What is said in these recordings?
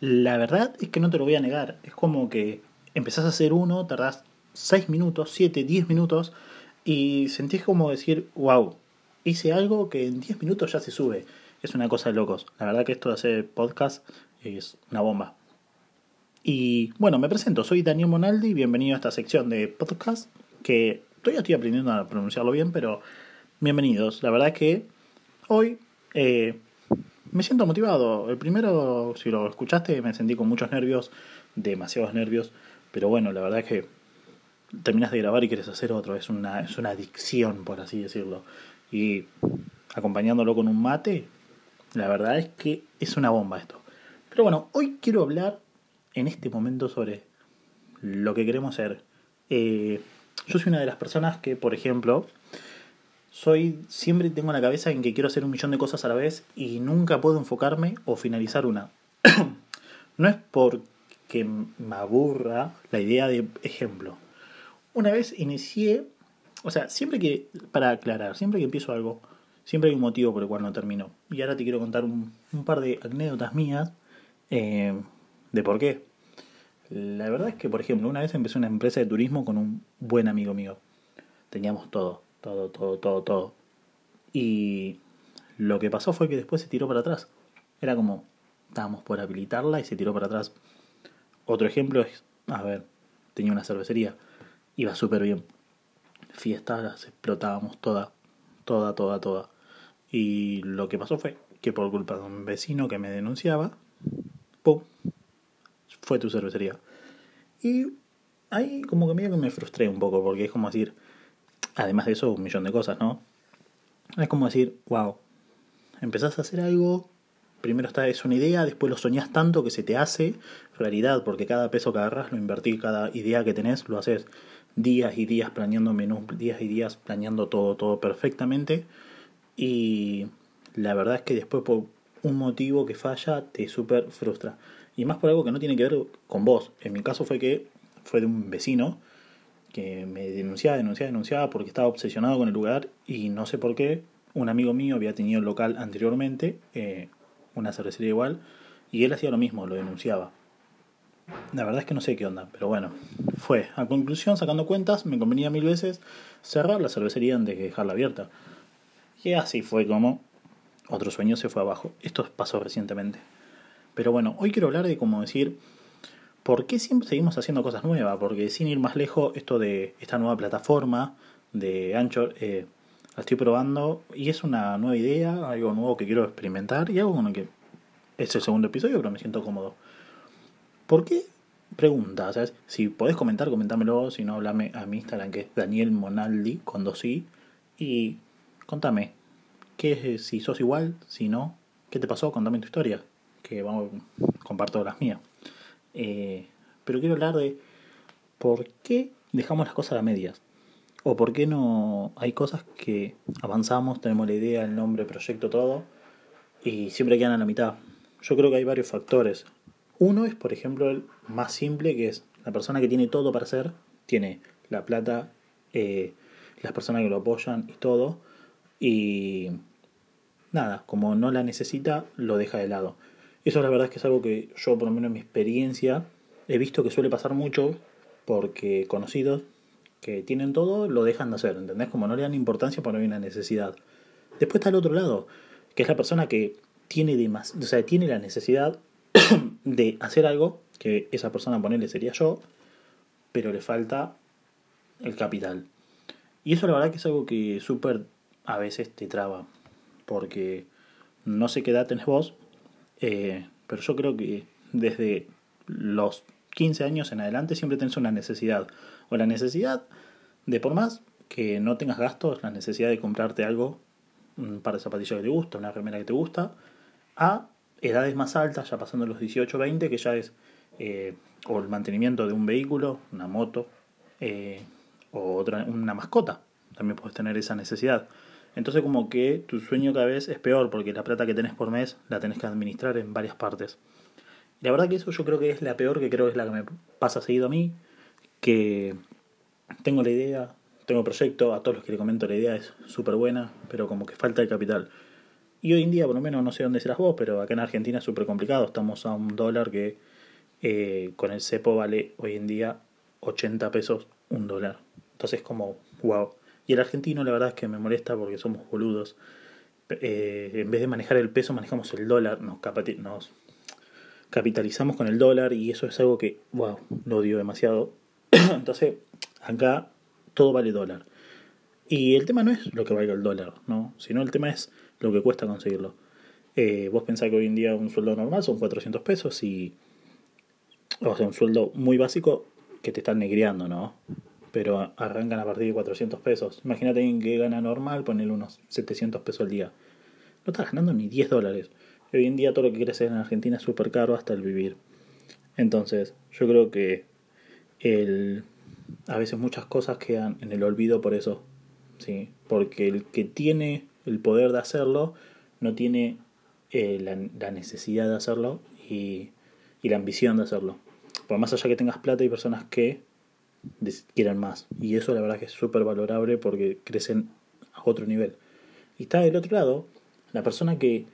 La verdad es que no te lo voy a negar. Es como que empezás a hacer uno, tardás 6 minutos, 7, 10 minutos y sentís como decir, wow, hice algo que en 10 minutos ya se sube. Es una cosa de locos. La verdad que esto de hacer podcast es una bomba. Y bueno, me presento, soy Daniel Monaldi, bienvenido a esta sección de podcast que todavía estoy aprendiendo a pronunciarlo bien, pero bienvenidos. La verdad que hoy eh, me siento motivado. El primero, si lo escuchaste, me sentí con muchos nervios, demasiados nervios, pero bueno, la verdad es que terminas de grabar y quieres hacer otro, es una, es una adicción, por así decirlo. Y acompañándolo con un mate, la verdad es que es una bomba esto. Pero bueno, hoy quiero hablar en este momento sobre lo que queremos ser. Eh, yo soy una de las personas que, por ejemplo, soy siempre tengo en la cabeza en que quiero hacer un millón de cosas a la vez y nunca puedo enfocarme o finalizar una. no es porque me aburra la idea de ejemplo. Una vez inicié, o sea, siempre que, para aclarar, siempre que empiezo algo, siempre hay un motivo por el cual no termino. Y ahora te quiero contar un, par de anécdotas mías eh, de por qué. La verdad es que, por ejemplo, una vez empecé una empresa de turismo con un buen amigo mío. Teníamos todo, todo, todo, todo, todo. Y lo que pasó fue que después se tiró para atrás. Era como, estábamos por habilitarla y se tiró para atrás. Otro ejemplo es, a ver, tenía una cervecería, iba súper bien. Fiestas, explotábamos toda, toda, toda, toda. Y lo que pasó fue que por culpa de un vecino que me denunciaba, ¡pum! fue tu cervecería. Y ahí como que que me frustré un poco, porque es como decir, además de eso, un millón de cosas, ¿no? Es como decir, wow, empezás a hacer algo, primero está es una idea, después lo soñás tanto que se te hace realidad, porque cada peso que agarras lo invertís, cada idea que tenés lo haces días y días planeando menús, días y días planeando todo, todo perfectamente. Y la verdad es que después por un motivo que falla te super frustra. Y más por algo que no tiene que ver con vos. En mi caso fue que fue de un vecino que me denunciaba, denunciaba, denunciaba porque estaba obsesionado con el lugar y no sé por qué. Un amigo mío había tenido el local anteriormente, eh, una cervecería igual, y él hacía lo mismo, lo denunciaba. La verdad es que no sé qué onda, pero bueno, fue. A conclusión, sacando cuentas, me convenía mil veces cerrar la cervecería antes que dejarla abierta. Y así fue como otro sueño se fue abajo. Esto pasó recientemente. Pero bueno, hoy quiero hablar de cómo decir por qué siempre seguimos haciendo cosas nuevas. Porque sin ir más lejos, esto de esta nueva plataforma de Anchor, eh, la estoy probando y es una nueva idea, algo nuevo que quiero experimentar y algo con lo que es el segundo episodio, pero me siento cómodo. ¿Por qué? Pregunta, ¿sabes? Si podés comentar, comentámelo. Si no, hablame a mi Instagram, que es Daniel Monaldi, con dos i. Y contame, ¿qué, si sos igual? Si no, ¿qué te pasó? Contame tu historia que vamos, comparto las mías. Eh, pero quiero hablar de por qué dejamos las cosas a medias. O por qué no hay cosas que avanzamos, tenemos la idea, el nombre, proyecto, todo, y siempre quedan a la mitad. Yo creo que hay varios factores. Uno es, por ejemplo, el más simple, que es la persona que tiene todo para hacer, tiene la plata, eh, las personas que lo apoyan y todo, y nada, como no la necesita, lo deja de lado. Eso la verdad es que es algo que yo, por lo menos en mi experiencia, he visto que suele pasar mucho porque conocidos que tienen todo lo dejan de hacer, ¿entendés? Como no le dan importancia porque no hay una necesidad. Después está el otro lado, que es la persona que tiene, más, o sea, tiene la necesidad de hacer algo, que esa persona ponerle sería yo, pero le falta el capital. Y eso la verdad que es algo que súper a veces te traba, porque no sé qué edad tenés vos, eh, pero yo creo que desde los 15 años en adelante siempre tenés una necesidad. O la necesidad de por más que no tengas gastos, la necesidad de comprarte algo, un par de zapatillas que te gusta, una remera que te gusta, a edades más altas, ya pasando los 18 20, que ya es eh, o el mantenimiento de un vehículo, una moto, eh, o otra, una mascota. También puedes tener esa necesidad. Entonces como que tu sueño cada vez es peor porque la plata que tenés por mes la tenés que administrar en varias partes. La verdad que eso yo creo que es la peor, que creo que es la que me pasa seguido a mí, que tengo la idea, tengo proyecto, a todos los que le comento la idea es súper buena, pero como que falta el capital. Y hoy en día, por lo menos, no sé dónde serás vos, pero acá en Argentina es súper complicado. Estamos a un dólar que eh, con el cepo vale hoy en día 80 pesos un dólar. Entonces, como, wow. Y el argentino, la verdad es que me molesta porque somos boludos. Eh, en vez de manejar el peso, manejamos el dólar. Nos, capitalizamos con el dólar y eso es algo que, wow, lo odio demasiado. Entonces, acá todo vale dólar. Y el tema no es lo que valga el dólar, ¿no? Sino el tema es lo que cuesta conseguirlo. Eh, vos pensás que hoy en día un sueldo normal son 400 pesos y... O sea, un sueldo muy básico que te están negreando, ¿no? Pero arrancan a partir de 400 pesos. Imagínate alguien que gana normal, ponerle unos 700 pesos al día. No estás ganando ni 10 dólares. Hoy en día todo lo que quieres hacer en Argentina es súper caro hasta el vivir. Entonces, yo creo que el, a veces muchas cosas quedan en el olvido por eso. ¿sí? Porque el que tiene el poder de hacerlo no tiene eh, la, necesidad de hacerlo y, y, la ambición de hacerlo. Por más allá que tengas plata, hay personas que quieren más. Y eso la verdad que es súper valorable porque crecen a otro nivel. Y está del otro lado la persona que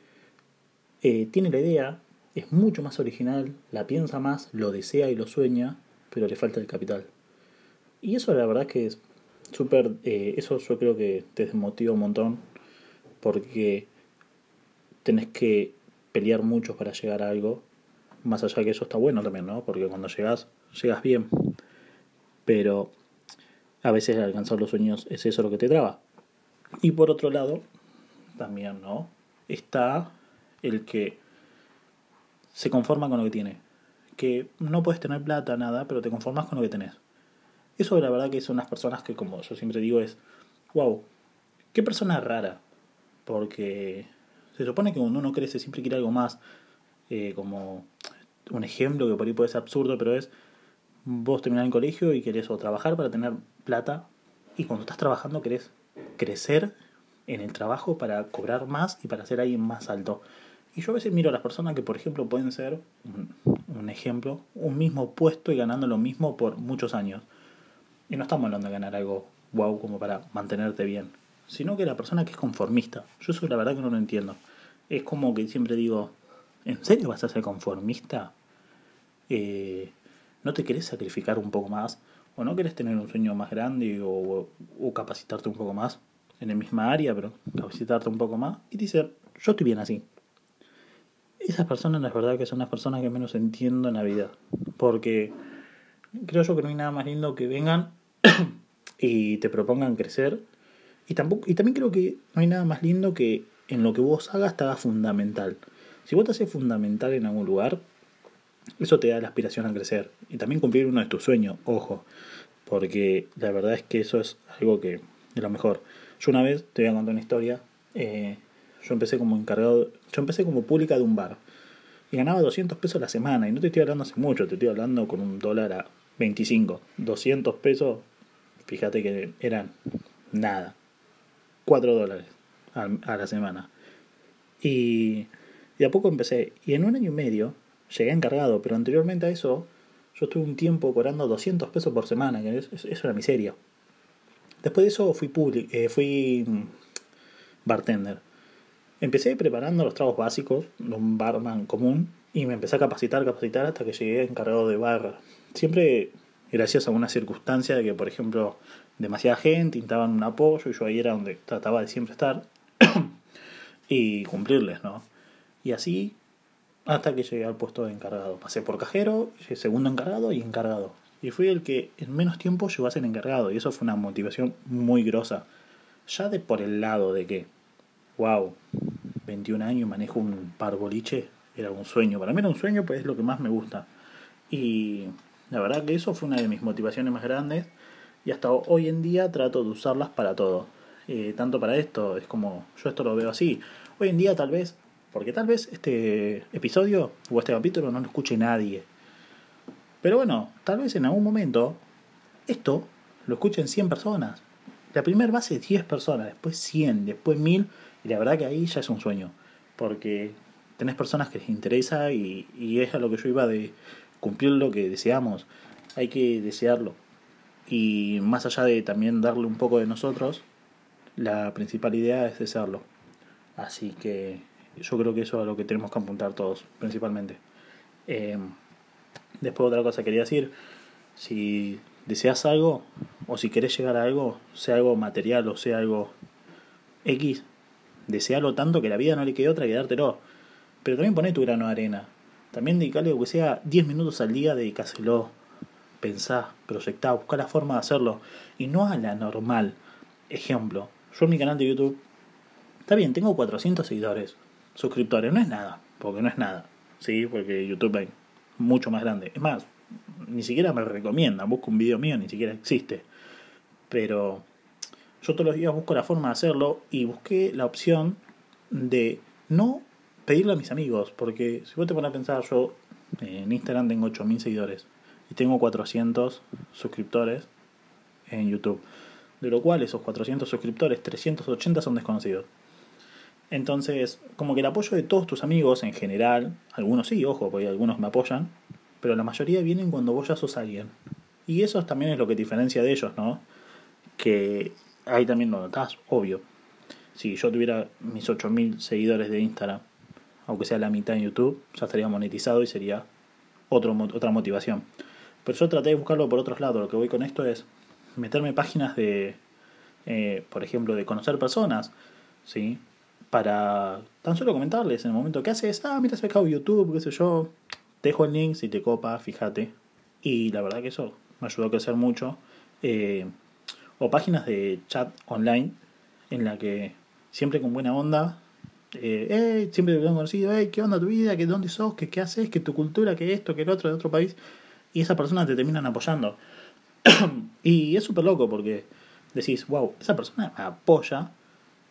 eh, tiene la idea, es mucho más original, la piensa más, lo desea y lo sueña, pero le falta el capital. Y eso la verdad que es súper, eh, eso yo creo que te desmotiva un montón, porque tenés que pelear mucho para llegar a algo, más allá que eso está bueno también, ¿no? Porque cuando llegas, llegas bien, pero a veces alcanzar los sueños es eso lo que te traba. Y por otro lado, también, ¿no? Está el que se conforma con lo que tiene. Que no puedes tener plata, nada, pero te conformas con lo que tenés. Eso la verdad que son unas personas que, como yo siempre digo, es, wow, qué persona rara. Porque se supone que cuando uno crece siempre quiere algo más. Eh, como un ejemplo que por ahí puede ser absurdo, pero es, vos terminás el colegio y querés trabajar para tener plata. Y cuando estás trabajando querés crecer en el trabajo para cobrar más y para ser alguien más alto. Y yo a veces miro a las personas que, por ejemplo, pueden ser, un, ejemplo, un mismo puesto y ganando lo mismo por muchos años. Y no estamos hablando de ganar algo wow como para mantenerte bien, sino que la persona que es conformista. Yo eso la verdad que no lo entiendo. Es como que siempre digo, ¿en serio vas a ser conformista? Eh, ¿No te querés sacrificar un poco más? ¿O no querés tener un sueño más grande o, capacitarte un poco más? En el misma área, pero capacitarte un poco más. Y dice, yo estoy bien así esas personas la verdad que son las personas que menos entiendo en la vida. Porque creo yo que no hay nada más lindo que vengan y te propongan crecer. Y, tampoco, y también creo que no hay nada más lindo que en lo que vos hagas te haga fundamental. Si vos te haces fundamental en algún lugar, eso te da la aspiración a crecer. Y también cumplir uno de tus sueños, ojo. Porque la verdad es que eso es algo que de lo mejor. Yo una vez te voy a contar una historia. Eh, yo empecé como encargado, yo empecé como pública de un bar. Y ganaba 200 pesos la semana. Y no te estoy hablando hace mucho, te estoy hablando con un dólar a 25. 200 pesos, fíjate que eran nada. 4 dólares a, la semana. Y de a poco empecé. Y en un año y medio llegué encargado. Pero anteriormente a eso, yo estuve un tiempo cobrando 200 pesos por semana. Que es, es, una miseria. Después de eso fui, eh, fui mm, bartender. Empecé preparando los tragos básicos de un barman común y me empecé a capacitar, capacitar hasta que llegué encargado de bar. Siempre gracias a una circunstancia de que, por ejemplo, demasiada gente intentaban un apoyo y yo ahí era donde trataba de siempre estar y cumplirles, ¿no? Y así hasta que llegué al puesto de encargado. Pasé por cajero, segundo encargado y encargado. Y fui el que en menos tiempo llegó a ser encargado y eso fue una motivación muy grosa. Ya de por el lado de que wow, 21 años, manejo un par boliche, era un sueño. Para mí era un sueño, pues es lo que más me gusta. Y la verdad que eso fue una de mis motivaciones más grandes y hasta hoy en día trato de usarlas para todo. Eh, tanto para esto, es como yo esto lo veo así. Hoy en día tal vez, porque tal vez este episodio o este capítulo no lo escuche nadie. Pero bueno, tal vez en algún momento esto lo escuchen 100 personas. La primera base es 10 personas, después 100, después 1000 y la verdad que ahí ya es un sueño, porque tenés personas que les interesa y, y es a lo que yo iba de cumplir lo que deseamos. Hay que desearlo. Y más allá de también darle un poco de nosotros, la principal idea es desearlo. Así que yo creo que eso es a lo que tenemos que apuntar todos, principalmente. Eh, después otra cosa quería decir, si deseas algo o si querés llegar a algo, sea algo material o sea algo X, desealo tanto que la vida no le quede otra que dártelo. Pero también poné tu grano de arena. También dedicarle que sea 10 minutos al día, dedicáselo. Pensá, proyectá, buscá la forma de hacerlo. Y no a la normal. Ejemplo, yo en mi canal de YouTube, está bien, tengo 400 seguidores, suscriptores, no es nada, porque no es nada, ¿sí? Porque YouTube es mucho más grande. Es más, ni siquiera me recomienda, busco un video mío, ni siquiera existe. Pero yo todos los días busco la forma de hacerlo y busqué la opción de no pedirle a mis amigos, porque si vos te pones a pensar, yo en Instagram tengo 8000 seguidores y tengo 400 suscriptores en YouTube, de lo cual esos 400 suscriptores, 380 son desconocidos. Entonces, como que el apoyo de todos tus amigos en general, algunos sí, ojo, porque algunos me apoyan, pero la mayoría vienen cuando vos ya sos alguien. Y eso también es lo que diferencia de ellos, ¿no? Que ahí también lo notás, obvio. Si yo tuviera mis 8000 seguidores de Instagram, aunque sea la mitad en YouTube, ya estaría monetizado y sería otro, otra motivación. Pero yo traté de buscarlo por otros lados. Lo que voy con esto es meterme páginas de, eh, por ejemplo, de conocer personas, ¿sí? Para tan solo comentarles en el momento que haces, ah, mira, se acabó YouTube, qué sé yo, te dejo el link si te copa, fíjate. Y la verdad que eso me ayudó a crecer mucho. Eh, o páginas de chat online en la que siempre con buena onda, eh, siempre te han conocido, hey, ¿qué onda tu vida? ¿Qué, ¿Dónde sos? ¿Qué, ¿Qué haces? ¿Qué tu cultura? ¿Qué esto? ¿Qué el otro? De otro país. Y esas personas te terminan apoyando. y es súper loco porque decís, wow, esa persona me apoya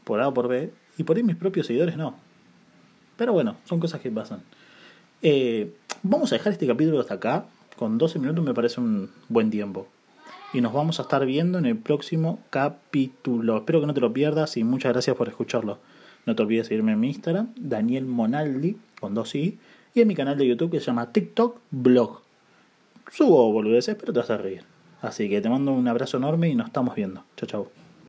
por A o por B y por ahí mis propios seguidores no. Pero bueno, son cosas que pasan. Eh, vamos a dejar este capítulo hasta acá. Con 12 minutos me parece un buen tiempo. Y nos vamos a estar viendo en el próximo capítulo. Espero que no te lo pierdas y muchas gracias por escucharlo. No te olvides seguirme en mi Instagram, Daniel Monaldi, con dos i, y en mi canal de YouTube que se llama TikTok Blog. Subo boludeces, pero te vas a reír. Así que te mando un abrazo enorme y nos estamos viendo. Chao, chao.